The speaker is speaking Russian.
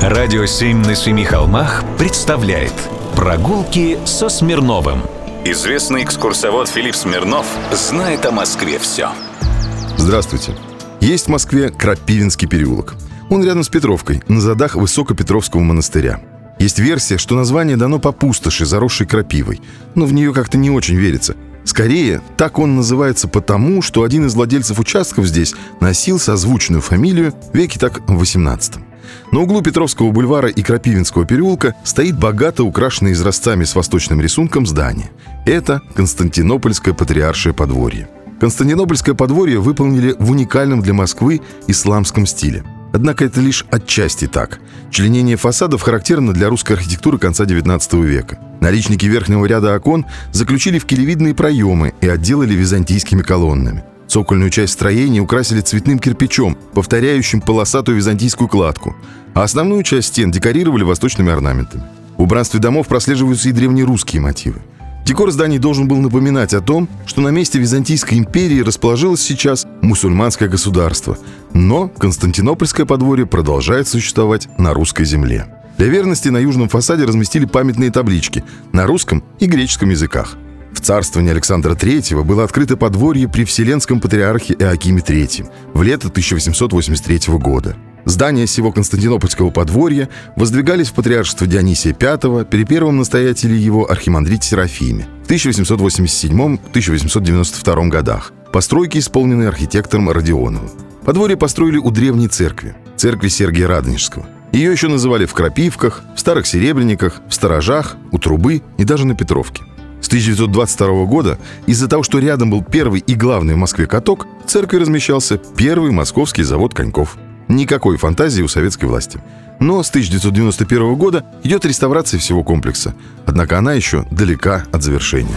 Радио «Семь на семи холмах» представляет Прогулки со Смирновым Известный экскурсовод Филипп Смирнов знает о Москве все Здравствуйте. Есть в Москве Крапивинский переулок. Он рядом с Петровкой, на задах Высокопетровского монастыря. Есть версия, что название дано по пустоши, заросшей крапивой, но в нее как-то не очень верится. Скорее, так он называется потому, что один из владельцев участков здесь носил созвучную фамилию веки так в 18 на углу Петровского бульвара и Крапивинского переулка стоит богато украшенное изразцами с восточным рисунком здание. Это Константинопольское патриаршее подворье. Константинопольское подворье выполнили в уникальном для Москвы исламском стиле. Однако это лишь отчасти так. Членение фасадов характерно для русской архитектуры конца XIX века. Наличники верхнего ряда окон заключили в келевидные проемы и отделали византийскими колоннами. Цокольную часть строения украсили цветным кирпичом, повторяющим полосатую византийскую кладку, а основную часть стен декорировали восточными орнаментами. В убранстве домов прослеживаются и древнерусские мотивы. Декор зданий должен был напоминать о том, что на месте Византийской империи расположилось сейчас мусульманское государство, но Константинопольское подворье продолжает существовать на русской земле. Для верности на южном фасаде разместили памятные таблички на русском и греческом языках – в царствовании Александра III было открыто подворье при Вселенском патриархе Иоакиме III в лето 1883 года. Здания всего Константинопольского подворья воздвигались в патриаршество Дионисия V при первом настоятеле его архимандрите Серафиме в 1887-1892 годах. Постройки исполнены архитектором Родионовым. Подворье построили у древней церкви, церкви Сергия Радонежского. Ее еще называли в Крапивках, в Старых Серебряниках, в Сторожах, у Трубы и даже на Петровке. С 1922 года из-за того, что рядом был первый и главный в Москве каток, в церкви размещался первый московский завод коньков. Никакой фантазии у советской власти. Но с 1991 года идет реставрация всего комплекса. Однако она еще далека от завершения.